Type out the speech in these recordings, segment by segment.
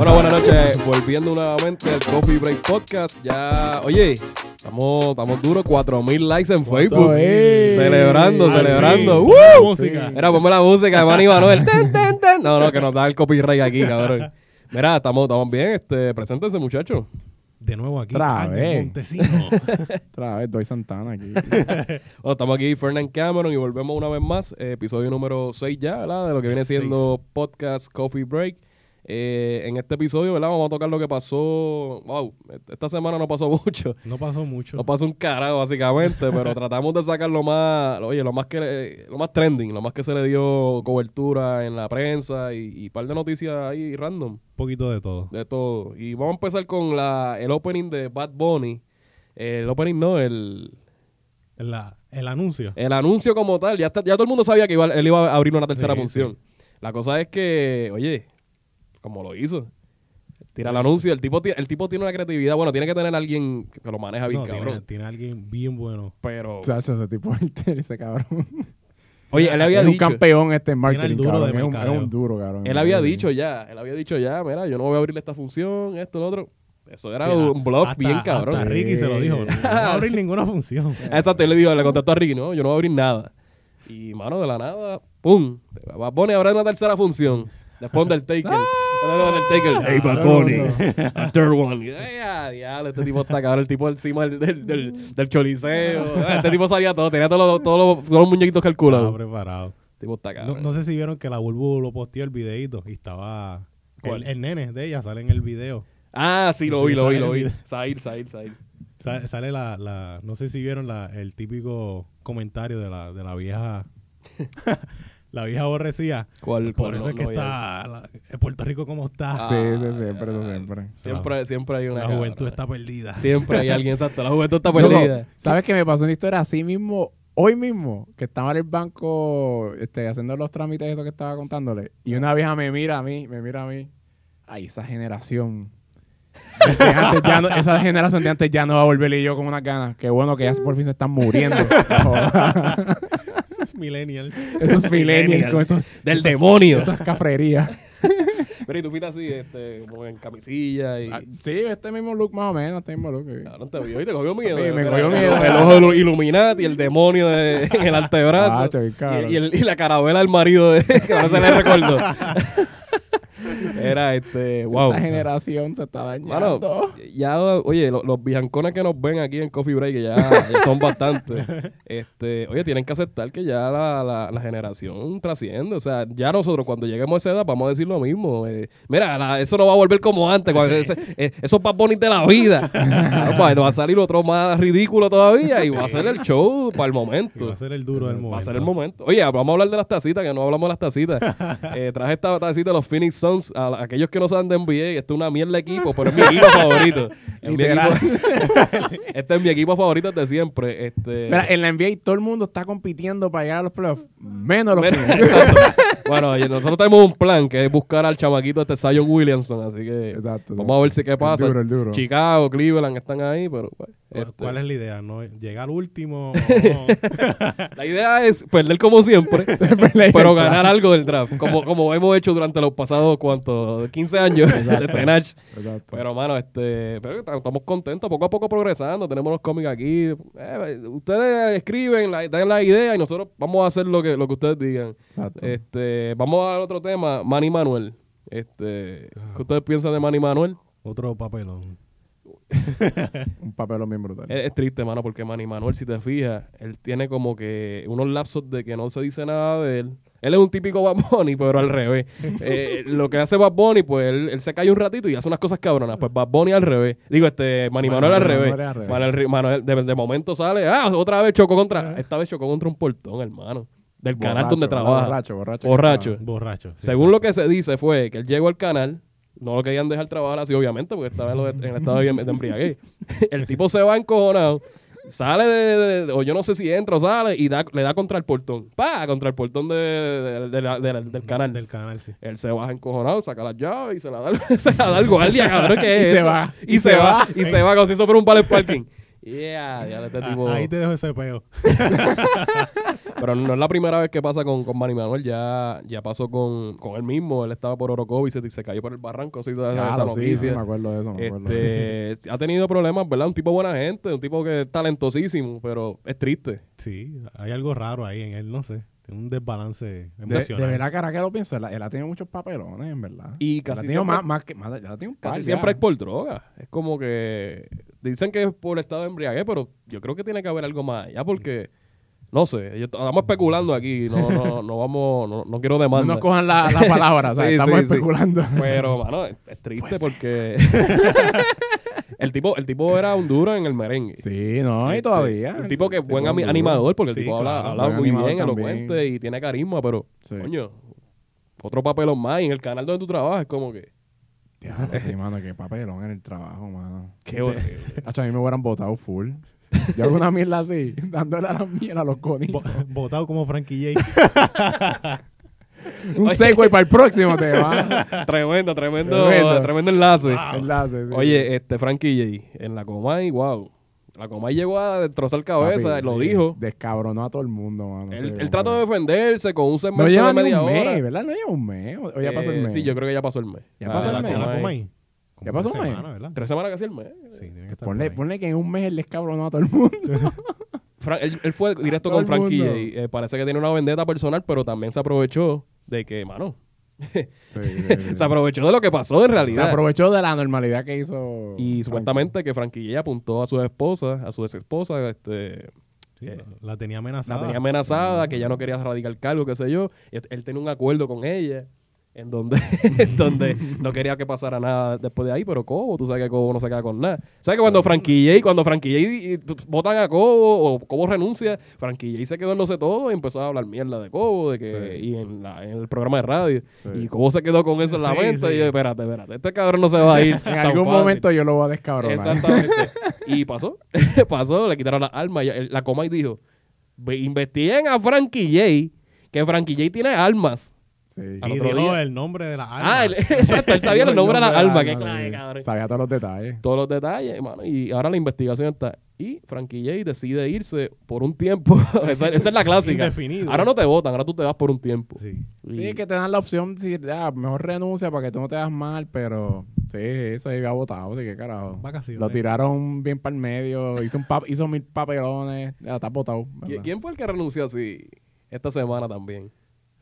Bueno, buenas noches. Volviendo nuevamente al Coffee Break Podcast. Ya, oye, estamos, estamos duros. 4000 likes en Facebook. Celebrando, celebrando. fin. ¡Woo! Música. Mira, ponme la música de Manny Manuel. Ten, ten, ten. No, no, que nos da el copyright aquí, cabrón. Mira, estamos, estamos bien. Este, preséntense, muchachos. De nuevo aquí. Otra vez. Montesino. Otra vez, doy Santana aquí. Bueno, estamos aquí, Fernand Cameron, y volvemos una vez más. episodio número 6 ya, ¿verdad? De lo que viene Seis. siendo Podcast Coffee Break. Eh, en este episodio, ¿verdad? Vamos a tocar lo que pasó. Wow, esta semana no pasó mucho. No pasó mucho. No pasó un carajo, básicamente, pero tratamos de sacar lo más, oye, lo más que le- lo más trending, lo más que se le dio cobertura en la prensa y, y par de noticias ahí random Un poquito de todo. de todo. Y vamos a empezar con la el opening de Bad Bunny. El opening no, el, La- el anuncio. el anuncio como tal. Ya, está- ya todo el mundo sabía que iba- él iba a abrir una tercera Sí, función. La cosa es que, oye, como lo hizo. Tira el anuncio, el tipo, ti- el tipo tiene una creatividad. Bueno, tiene que tener alguien que lo maneja bien, No, cabrón. tiene, tiene alguien bien bueno. Pero, Chacho, ese tipo ese cabrón. oye, él había es un dicho, campeón este en marketing, duro cabrón. de Es un, es un duro, cabrón. él había dicho ya, él había dicho ya, mira, yo no voy a abrirle esta función, esto, lo otro. Eso era Sí, un hasta- bien cabrón. Hasta Ricky se lo dijo. No, no va a abrir ninguna función. Exacto, él le dijo, le contestó a Ricky, no, yo no voy a abrir nada. Y, mano, de la nada, ¡pum! Bad Bunny abre una tercera función. Después del Taker. Undertaker. Hey, Bad Bunny. A third one. Y, ay, ah, diablo, este tipo está cabrón. El tipo encima del, del, del, choliseo. Ah, Este tipo salía todo. Tenía todos los, todos los, todos los muñequitos Estaba calculados. preparado. Tipo está cabrón. no sé si vieron que la Bulbu lo posteó el videito y estaba... El, el nene de ella sale en el video. Ah, sí, lo vi, lo vi, lo vi. Sair, Sair, Sair. Sa- Sale la, la... No sé si vieron la, el típico comentario de la, de la vieja... la vieja aborrecida. ¿Cuál? Por cuál? eso No, es que no está... la- en Puerto Rico como está. Ah, Sí, sí, siempre, eso siempre. Siempre, siempre hay una la juventud está perdida. Siempre hay alguien, exacto. La juventud está perdida. ¿Sabes qué me pasó una historia así mismo? Hoy mismo, que estaba en el banco este, haciendo los trámites, eso que estaba contándole, y una vieja me mira a mí, me mira a mí. Ay, esa generación. de antes ya no- esa generación de antes ya no va a volver y yo con unas ganas. Qué bueno que ya por fin se están muriendo. Millennials. esos millennials con esos, Del demonio. esas cafrerías. Pero y tú fuiste así, este, como en camisilla y... Ah, Sí, este mismo look más o menos, este mismo look. Cabrón, te vio y te cogió miedo. Sí, me cogió miedo. El ojo de Illuminati, el demonio de- en el antebrazo. Ah, y, y el- y la carabela del marido de, que no se le recordó. Era este, wow. Esta generación se está dañando. ya, oye, lo- los vijancones que nos ven aquí en Coffee Break, que ya, ya son bastantes, este, oye, tienen que aceptar que ya la, la, la generación trasciende. O sea, ya nosotros cuando lleguemos a esa edad vamos a decir lo mismo. eh, mira, la- eso no va a volver como antes, cuando ese- eh, esos papones de la vida. No, pues, va a salir otro más ridículo todavía y va a ser el show para el Y momento. va a ser el duro del momento. Va a ser el momento. Oye, vamos a hablar de las tacitas, que no hablamos de las tacitas. Eh, traje esta tacita de los Phoenix Suns. A la- aquellos que no saben de NBA, esto es una mierda de equipo, pero es mi equipo favorito. Es mi Literal. equipo- este es mi equipo favorito de siempre. Este, Mira, en la NBA todo el mundo está compitiendo para llegar a los playoffs, menos los. Bueno, nosotros tenemos un plan que es buscar al chamaquito este Zion Williamson, así que Exacto. vamos a ver si qué pasa. El duro, el duro. Chicago, Cleveland están ahí, pero pues, ¿Cuál, este, cuál es la idea? ¿No? ¿Llegar último? o- la idea es perder como siempre, pero ganar algo del draft, como, como hemos hecho durante los pasados, ¿cuántos? 15 años de Tenach. Exacto. Pero, mano, este, pero estamos contentos, poco a poco progresando. Tenemos los cómics aquí. Eh, ustedes escriben, la, dan la idea y nosotros vamos a hacer lo que, lo que ustedes digan. Exacto. Este, vamos a otro tema, Manny Manuel. Este, ¿qué ustedes piensan de Manny Manuel? Otro papelón. Un papelón bien brutal. Es, es triste, mano, porque Manny Manuel, si te fijas, él tiene como que unos lapsos de que no se dice nada de él. Él es un típico Bad Bunny, pero al revés. Eh, lo que hace Bad Bunny, pues él, él se cae un ratito y hace unas cosas cabronas. Pues Bad Bunny al revés. Digo, este, Manny Manuel al revés. Manuel al revés. Manuel de, de momento sale, ah, otra vez chocó contra, esta vez chocó contra un portón, hermano. Del canal donde trabaja. Borracho, borracho. Borracho. Borracho. sí, Según lo que se dice fue que él llegó al canal, no lo querían dejar trabajar así, obviamente, porque estaba en, lo de- en el estado de, de embriaguez. El tipo se va encojonado, sale de, de- de- o yo no sé si entra o sale, y da, le da contra el portón. ¡Pa! Contra el portón la- la- del canal. Del canal, sí. Él se baja encojonado, saca las llaves y se la da, se la da al guardia, cabrón, que Y es se eso? va, Y, se, va, y se va como si eso fuera un vale parking. Yeah, ya este Ah, tipo. Ahí te dejo ese peo. Pero no es la primera vez que pasa con, con Manny Manuel, ya, ya pasó con, con él mismo. Él estaba por Orocovi y se, se cayó por el barranco, sí, toda esa, Claro, sí, sí, noticia. me acuerdo de eso. Me acuerdo. Este, ha tenido problemas, ¿verdad? Un tipo buena gente, un tipo que es talentosísimo, pero es triste. Sí, hay algo raro ahí en él, no sé. Tiene un desbalance de, de emocional. verdad, cara, que lo pienso, él, él ha tenido muchos papelones, en verdad. Y Él casi ha tenido siempre- más, más que, más, ya ha tenido un par Casi ya. siempre es por droga. Es como que dicen que es por estado de embriaguez, pero yo creo que tiene que haber algo más allá porque no sé, yo- estamos especulando aquí, no no no vamos no, no quiero No demandar. nos cojan la, la palabra, o sea, Sí, estamos sí, sí. especulando. Pero mano, es, es triste porque el tipo el tipo era un duro en el merengue. Sí, no, y Este, todavía. Un tipo que es buen animador, porque el tipo habla, claro, habla muy bien, elocuente y tiene carisma, pero coño, otro papelón más y en el canal donde tú trabajas es como que Diablo, sí, mano, qué papelón en el trabajo, mano. qué horrible. Hacho, a mí me hubieran votado full. Yo hago una mierda así, dándole a la mierda a los conitos. Botado como Frankie J. Un segue para el próximo te va. tremendo, tremendo, Tremendo. tremendo enlace. Enlace, sí. Oye, este Frankie J, en la Comay, wow. La Comay llegó a destrozar cabeza, Papi, lo sí, dijo. Descabronó a todo el mundo, mano. Él, Sí, él trató de defenderse con un segmento No lleva de ni media un hora. mes, ¿verdad? No lleva un mes. O ya pasó el Eh, mes. Sí, yo creo que ya pasó el mes. Ya pasó Ah, el la mes. ¿La Comay. ¿Ya pasó mes? Tres semanas casi el mes. Sí, que Ponle, ponle que en un mes él descabronó a todo el mundo. Él, él fue directo con Frankie. J. Eh, parece que tiene una vendetta personal, pero también se aprovechó de que, mano, Sí, sí, sí. se aprovechó de lo que pasó en Se realidad. aprovechó de la normalidad que hizo. y Frankie. supuestamente que Frankie apuntó a su esposa, a su ex esposa, este, Eh, la tenía la amenazada. tenía amenazada, que ya no quería radicar cargo, qué sé yo. Él, él tenía un acuerdo con ella en donde, en donde no quería que pasara nada después de ahí, pero Cobo, tú sabes que Cobo no se queda con nada. ¿Sabes que cuando Frankie J, cuando Frankie y votan a Cobo o Cobo renuncia, Frankie J se quedó en no sé todo y empezó a hablar mierda de Cobo, de que, Sí. y en, la- en el programa de radio. Sí. Y Cobo se quedó con eso en la Sí, mente sí. y yo, espérate, espérate, este cabrón no se va a ir. En algún fácil". momento yo lo voy a descabronar. Exactamente. y pasó, pasó, le quitaron las armas. y La coma y dijo, "Ve, investiguen a Frankie J, que Frankie J tiene armas. Sí. Y dijo día. el nombre de la arma. Ah, él- exacto, él sabía el nombre de las armas, que clave, cabrón. Sabía todos los detalles. Todos los detalles, hermano. Y ahora la investigación está. Y Frankie J decide irse por un tiempo. esa, esa es la clásica. Indefinido. Ahora no te votan, ahora tú te vas por un tiempo. Sí. Y- Sí, es que te dan la opción, si, ah, mejor renuncia para que tú no te das mal, pero sí, eso había votado, así que carajo. Vacaciones. Lo tiraron bien para el medio, hizo, un pap- hizo mil papelones, ya está votado. ¿Qui- ¿verdad? ¿Quién fue el que renunció así esta semana también?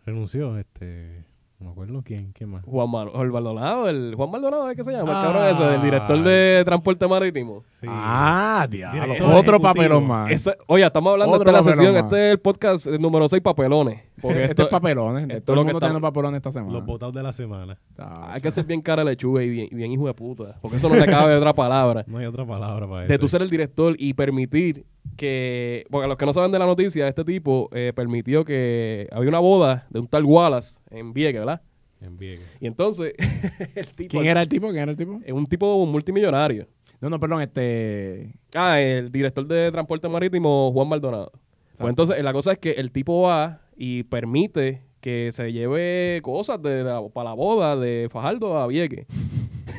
Renunció, este... No me acuerdo quién, quién más. Juan, Juan Maldonado, el Juan Maldonado, ¿es que se llama? Ah. el cabrón ese, el director de transporte marítimo. Sí. Ah, diablo. Otro ejecutivo. papelón más. Ese- oye, estamos hablando Otro de esta papelón sesión, más. este es el podcast número 6, papelones. Porque este esto, es papelones. esto es todo lo el que mundo tiene papelones esta semana. Los votados de la semana. Ah, hay que ser bien cara lechuga y bien, y bien hijo de puta. Porque eso no le cabe otra palabra. No hay otra palabra para eso. De tú ser el director y permitir que... Porque los que no saben de la noticia, este tipo eh, permitió que había una boda de un tal Wallace en Vieques, ¿verdad? En Vieques. Y entonces, el tipo... ¿Quién era el tipo? ¿Quién era el tipo? Es un tipo multimillonario. No, no, perdón, este... Ah, el director de transporte marítimo, Juan Maldonado. Pues entonces, la cosa es que el tipo va y permite que se lleve cosas de, la- para la boda de Fajardo a Vieques.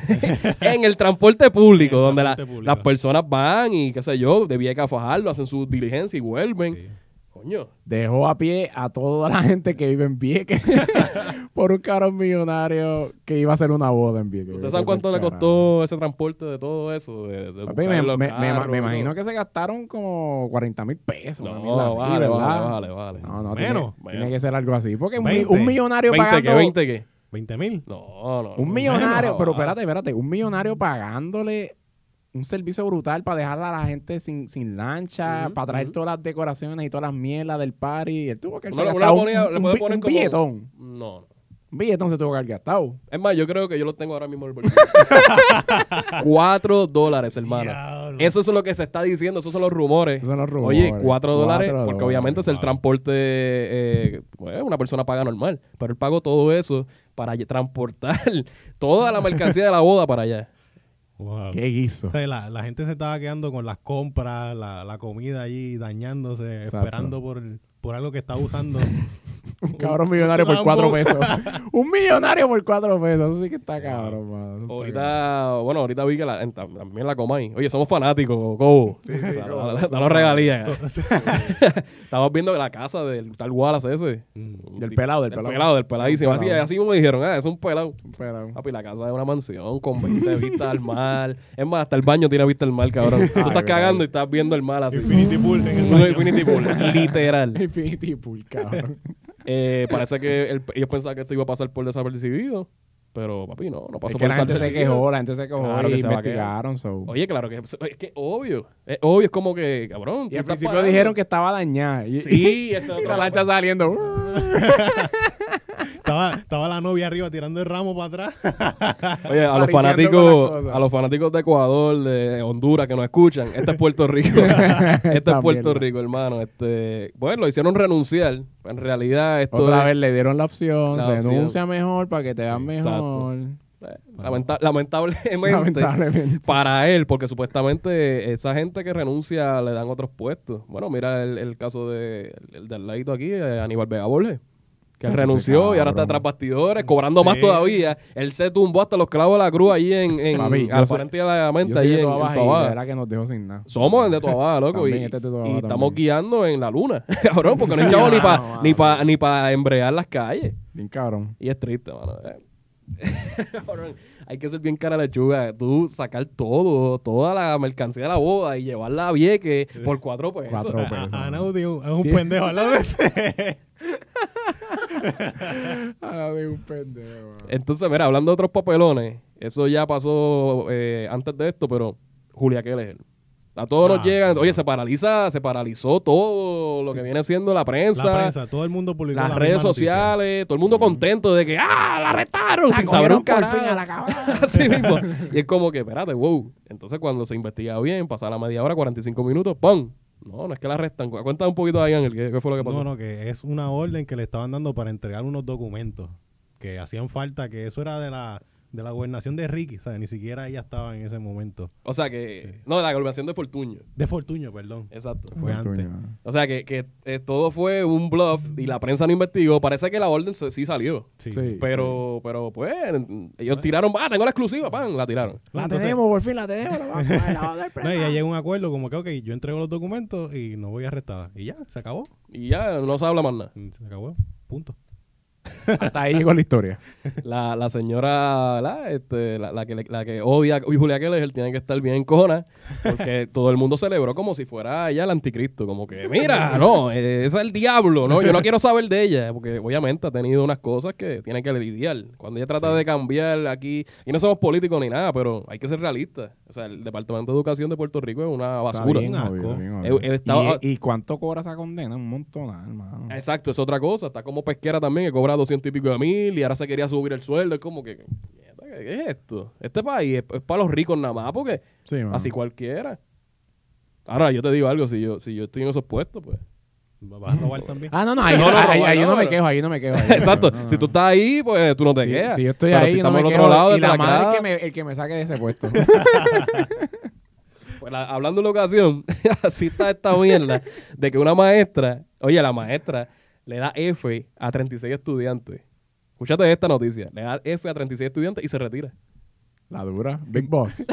en el transporte público, el donde la- transporte público. las personas van y qué sé yo, de Vieques a Fajardo, hacen su diligencia y vuelven. Sí. Coño. dejó a pie a toda la gente que vive en Vieques por un cabrón millonario que iba a hacer una boda en Vieques. ¿Ustedes saben cuánto le costó ese transporte de todo eso? De, de Papi, me, me- me- carros me y imagino que se gastaron como 40 mil pesos. No, así, ¿verdad? bájale, bájale, bájale. No, no, Menos. Tiene, tiene que ser algo así. Porque un, 20. un millonario ¿20 pagando... qué? ¿20 qué? 20 mil. No, no. Un millonario, No, pero espérate, espérate. Un millonario pagándole un servicio brutal para dejar a la gente sin, sin lancha, para traer todas las decoraciones y todas las mierdas del party. Él tuvo que uno gastado un, poner un como- billetón. No, no. Un billetón se tuvo que haber gastado. Es más, yo creo que yo lo tengo ahora mismo en el bolsillo. cuatro dólares, hermano. Diablo. Eso es lo que se está diciendo, esos son los rumores. Esos son los rumores. Oye, cuatro dólares, porque obviamente es el transporte, eh, bueno, una persona paga normal, pero él pagó todo eso para transportar toda la mercancía de la boda para allá. Wow. ¿Qué hizo? O sea, La, la gente se estaba quedando con las compras, la, la comida allí dañándose, Exacto. esperando por, el- por algo que estaba usando Un cabrón millonario por cuatro pesos. un millonario por cuatro pesos. Eso sí que está cabrón, mano. Está cabrón. Ahorita, bueno, ahorita vi que la, en- también la Comay. Oye, somos fanáticos, Cobo. Sí, sí, Danos regalías. Estamos viendo la casa del tal Wallace ese. Mm. Del pelado, del Del pelado. pelado, del peladísimo. Así, así como me dijeron, ah, es un pelado. Pero- Papi, la casa es una mansión con 20 vistas al mar. Es más, hasta el baño tiene vista al mar, cabrón. Tú estás cagando y estás viendo el mar así. Infinity Pool en el Un baño. Infinity Pool, literal. Infinity Pool, cabrón. Eh, parece que el- ellos pensaban que esto iba a pasar por desapercibido. Pero, papi, no, no pasó es por que la gente se quejó, la gente se quejó Claro y que se investigaron. So. Oye, claro que es que obvio. Es obvio, es como que, cabrón. y al principio pagando. dijeron que estaba dañada. Y, Sí, y otro la lancha saliendo. Estaba, estaba la novia arriba tirando el ramo para atrás. Oye, a los fanáticos, a los fanáticos de Ecuador, de Honduras que nos escuchan, este es Puerto Rico. este es Puerto. Rico, hermano. Este, bueno, lo hicieron renunciar. En realidad, esto Otra es- vez le dieron la opción. La opción. renuncia mejor para que te vean Sí, mejor. eh, lamenta- lamentablemente, Lamentablemente. para él, porque supuestamente esa gente que renuncia le dan otros puestos. Bueno, mira el, el caso de el del ladito aquí, eh, Aníbal Vega Borges, que renunció y ahora está tras bastidores, cobrando Sí. más todavía. Él se tumbó hasta los clavos de la cruz allí en, en Papi, yo aparentemente Yo soy allí de en, en Baja y Toa la Baja. verdad que nos dejó sin nada. Somos de Toa Baja, loco. También y este de y estamos guiando en la luna, cabrón, porque no hay chavo ni para ni pa, ni pa embrear las calles. Bien cabrón. Y es triste, mano. Eh. Cabrón, Hay que ser bien cara lechuga. Tú sacar todo, toda la mercancía de la boda y llevarla a Vieques por cuatro pesos. Cuatro A- pesos. a- Anaudi es un- es un Sí. pendejo al lado de ese. Ah, de un pendejo. Entonces, mira, hablando de otros papelones, eso ya pasó eh, antes de esto, pero Julia Keller. A todos Ah, nos llegan. no. Oye, se paraliza, se paralizó todo lo que viene siendo la prensa. La prensa, todo el mundo publicó Las la redes noticia. sociales, todo el mundo contento de que ¡ah! ¡La arrestaron! sin saber un cogieron por carajo. fin a la cabrona. Así mismo. Y es como que, espérate, wow. Entonces, cuando se investiga bien, pasa la media hora, 45 minutos, ¡pum! No, no es que la arrestan. Cu- Cuéntame un poquito ahí, Ángel, ¿qué, qué fue lo que pasó? No, no, que es una orden que le estaban dando para entregar unos documentos que hacían falta, que eso era de la, de la gobernación de Ricky, ¿sabes? Ni siquiera ella estaba en ese momento. O sea que... No, de la gobernación de Fortuño. De Fortuño, perdón. Exacto. Fue antes. O sea que, que eh, todo fue un bluff y la prensa no investigó. Parece que la orden se- sí salió. Sí. Sí. Pero, pero pues, ellos tiraron, ah, tengo la exclusiva, pan, la tiraron. La Entonces- tenemos, por fin la tenemos. La vamos a- la a No, y ya llega un acuerdo como que, ok, yo entrego los documentos y no voy arrestada. Y ya, se acabó. Y ya no se habla más nada. Se acabó. Punto. Hasta ahí llegó la historia. La, la señora, ¿verdad? Este, la, la que, la que odia a Julia Keller tiene que estar bien encojona porque todo el mundo celebró como si fuera ella el anticristo. Como que, mira, no, eh, ese es el diablo, ¿no? Yo no quiero saber de ella porque obviamente ha tenido unas cosas que tiene que lidiar. Cuando ella trata de cambiar aquí, y no somos políticos ni nada, pero hay que ser realistas. O sea, el Departamento de Educación de Puerto Rico es una Está basura. bien bien eh, estaba- ¿Y, ¿Y cuánto cobra esa condena? Un montón, hermano. Exacto, es otra cosa. Está como pesquera también, que cobra 200 y pico de mil y ahora se quería subir el sueldo. Es como que, ¿qué es esto? Este país es, es para los ricos nada más, porque Sí, así cualquiera. Ahora, yo te digo algo, si yo, si yo estoy en esos puestos, pues. ¿Vas a robar también? Ah, no, no, ahí No, no, no, ahí- no, ahí yo no, no me quejo, ahí no me quejo. ahí Exacto, si tú estás ahí, pues tú no te Si- quedas. Si yo estoy Pero ahí, si no estamos me al quejo. otro lado, y la madre grada, es que me, el que me saque de ese puesto. pues, la- hablando de la ocasión, así está esta mierda de que una maestra, oye, la maestra le da F a 36 estudiantes. Escúchate esta noticia. Le da F a 36 estudiantes y se retira. La dura. Big Boss.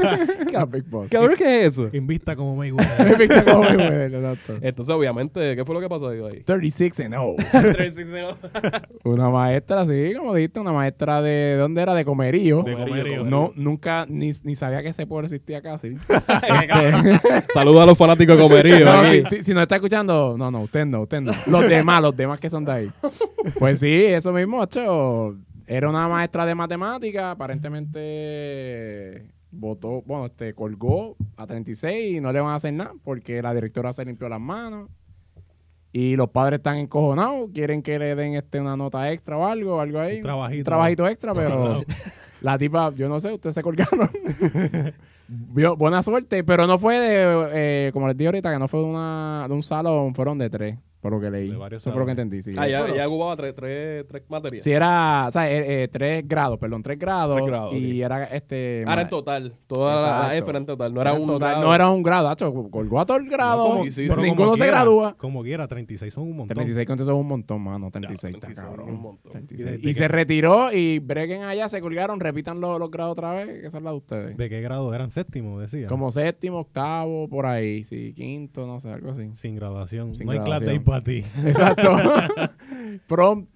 La Big Boss. ¿qué es eso? Invista como Mayweather. Boss, como Mayweather, exacto. Entonces, obviamente, ¿qué fue lo que pasó ahí? 36 and oh. 36 Una maestra, sí, como dijiste, una maestra de, ¿dónde era? De comerío. De comerío. No, nunca, ni, ni sabía que ese pueblo existía casi. Saludos a los fanáticos de comerío. No, si, si, si no está escuchando, no, no, usted no, usted no. Los demás, los demás que son de ahí. Pues sí, eso mismo, ocho. Era una maestra de matemática, aparentemente votó, bueno, este, colgó a 36 y no le van a hacer nada porque la directora se limpió las manos. Y los padres están encojonados, quieren que le den este una nota extra o algo, algo ahí. Un trabajito. Un trabajito extra, pero la tipa, yo no sé, ustedes se colgaron. Buena suerte, pero no fue de, eh, como les dije ahorita, que no fue de, una, de un salón, fueron de tres. Por lo que leí. Eso fue lo que entendí, sí. Ah, ya, Pero- ya ocupaba tres, tres, tres materias. Sí, era, o sea, eh, eh, tres grados, perdón, tres grados. Tres grados, y ok. era este. Ahora ma- en total. Toda la Exacto. F era en total. No era, un total, grado. No era un grado, hacho, colgó a todo el grado. No, como- Sí, sí, pero sí. Ninguno como se quiera, gradúa. Como quiera, 36 son un montón. 36 con es un montón, mano. 36, está 36 cabrón. un montón. 36. ¿Y Y, se retiró y breguen allá, se colgaron, repitan los, los grados otra vez, que esa es la de ustedes. ¿De qué grado eran? Séptimo, decía. Como séptimo, octavo, por ahí, sí, quinto, no sé, algo así. Sin graduación. Sin no hay clase de graduación. Para ti. Exacto. prom,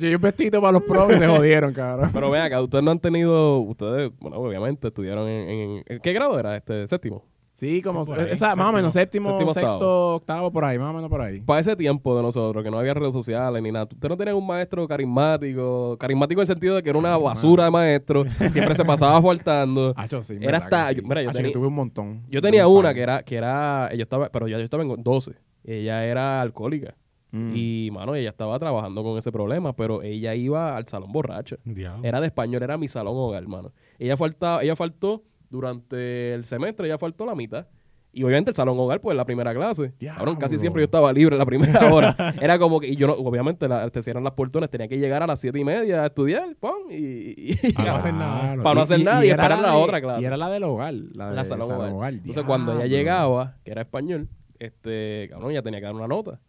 yo un vestido para los prom y se jodieron, cabrón. Pero ven acá, ustedes no han tenido, ustedes, bueno, obviamente estudiaron en- ¿en ¿qué grado era este séptimo? Sí, como ahí, esa, más o menos séptimo, séptimo, sexto, octavo. octavo. por ahí, más o menos por ahí. Para ese tiempo de nosotros, que no había redes sociales ni nada, ustedes no tenían un maestro carismático, carismático en el sentido de que era una basura de maestro, siempre se pasaba faltando. Hacho, sí, Era hasta- sí. mira, yo Hacho, tenía- tuve un montón. Yo tenía Un una que era, que era, yo estaba, pero ya yo estaba en 12, ella era alcohólica. Mm. Y, mano, ella estaba trabajando con ese problema, pero ella iba al salón borracha. Diablo. Era de español, era mi salón hogar, hermano. Ella faltaba, ella faltó durante el semestre, ella faltó la mitad. Y obviamente el salón hogar, pues la primera clase. Cabrón, casi siempre yo estaba libre la primera hora. Era como que, y yo no, obviamente la, te cierran las portones, tenía que llegar a las siete y media a estudiar, pum, y, y- y- A no hacer nada. Para no hacer nada y era esperar la de- otra clase. Y era la del hogar. La, del salón hogar. Entonces Diablo. cuando ella llegaba, que era español, este, cabrón, ella tenía que dar una nota.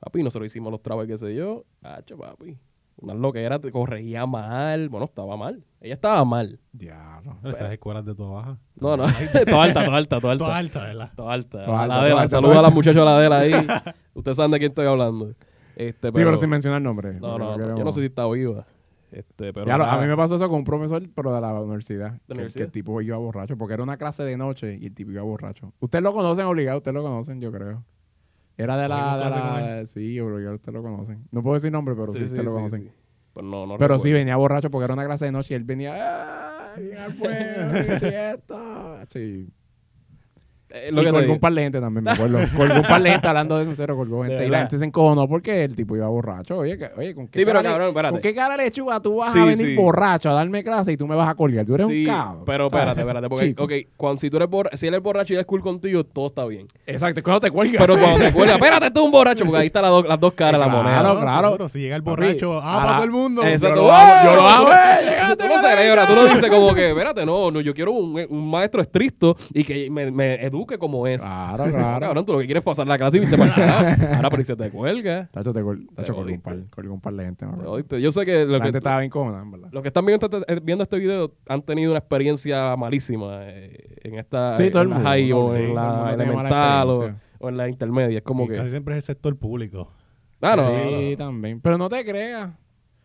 Papi, nosotros hicimos los trabajos, qué sé yo. Hacho, papi. Una loquera, te corregía mal. Bueno, estaba mal. Ella estaba mal. Diablo. Esas escuelas de toda baja. No, no. toda alta, toda alta, toda alta. Toda alta, ¿verdad? Toda alta. Toda A alta, la toda de la. alta, Saluda toda a la muchacha la de la ahí. Ustedes saben de quién estoy hablando. Este, Sí, pero sin mencionar nombres. No, porque no, no, yo no sé si está viva. Este, pero Ya lo- a nada. mí me pasó eso con un profesor, pero de la universidad. que- universidad? Que el tipo iba borracho, porque era una clase de noche y el tipo iba borracho. Ustedes lo conocen obligado, ustedes lo conocen, yo creo. Era de la... ¿Tuvimos De la sí, obligado, ustedes lo conocen. No puedo decir nombre, pero sí, Sí, ustedes lo conocen. sí. Pero no, no Pero sí venía borracho porque era una clase de noche y él venía... ¡Ah! Bien al fuego, ¿qué es esto? Sí. Eh, Y lo que te colgó un par de gente también, me acuerdo. colgó un par de gente hablando de eso, en serio, colgó gente. Y la gente se encojonó porque el tipo iba borracho. Oye, que- oye ¿con qué, Sí, pero cara, le- cabrón. ¿con qué cara de lechuga tú vas Sí, a venir sí. borracho a darme clase y tú me vas a colgar? Tú eres Sí, un cabrón. pero espérate, espérate. Porque, Chico. ok, cuando, si tú eres borracho, si él es borracho y él es cool contigo, todo está bien. Exacto, es cuando te cuelgas. Pero cuando te cuelga, espérate, tú eres un borracho, porque ahí están las, dos- las dos caras de la moneda. Claro. seguro, Si llega el borracho, ah, a para todo el mundo. Exacto. Yo lo hago, yo lo hago, Tú- eh, Tú, celebras, no dices como que, espérate, no, no, yo quiero un, un maestro estricto y que me, me eduque como es. Claro, Claro, cabrón, tú lo que quieres es pasar la clase y viste para acá. Ahora, pero y se te cuelga. Tacho, te col- tacho, Te colgó un par, colgó un par de gente. Oíste, Yo sé que lo La que, gente estaba bien cómoda, en verdad. los que están viendo este, viendo este video han tenido una experiencia malísima eh, en esta Sí, en todo el la mundo, high o en la elemental o, en la intermedia. Es como Y que... Casi siempre es el sector público. Ah, no, sí, no, no. también. Pero no te creas.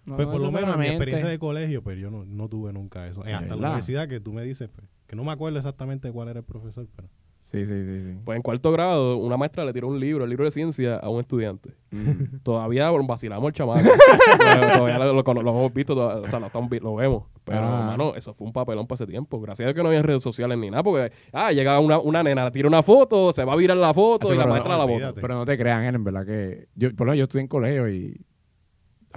No, Pues no por lo menos en mi experiencia de colegio, pero yo no, no tuve nunca eso. Eh, hasta la universidad que tú me dices, pues, que no me acuerdo exactamente cuál era el profesor, pero Sí, sí, sí. sí. Pues en cuarto grado, una maestra le tiró un libro, el libro de ciencia, a un estudiante. Mm. Todavía vacilamos el chamaco. Todavía lo, lo- lo hemos visto, o sea, lo, estamos lo vemos. Pero, Ah. hermano, eso fue un papelón para ese tiempo. Gracias a Dios que no había redes sociales ni nada, porque, ah, llega una, una nena, le tira una foto, se va a virar la foto Hacho, y la maestra no, la bota. Pero no te crean, Ellen, en verdad que... Yo, por lo menos yo estuve en colegio y...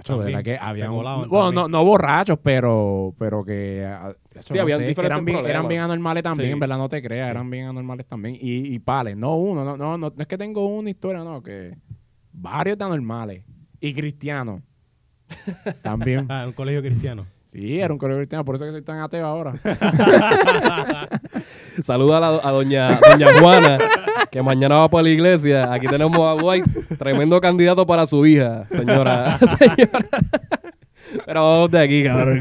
Hacho, de verdad que había Bueno, no, borrachos, pero, pero que... ah, hacho, Sí, no habían sé, que diferentes eran bien, problemas. eran bien anormales también, Sí. en verdad, no te creas, Sí. eran bien anormales también. Y, y pales, no uno, no, no, no, no es que tengo una historia, no, que varios de anormales. Y cristianos. también. Ah, un colegio cristiano. Sí, era un colegio cristiano, por eso que soy tan ateo ahora. Saluda a, la- a doña, doña Juana, que mañana va para la iglesia. Aquí tenemos a White, tremendo candidato para su hija, señora. señora. Pero vamos de aquí, cabrón.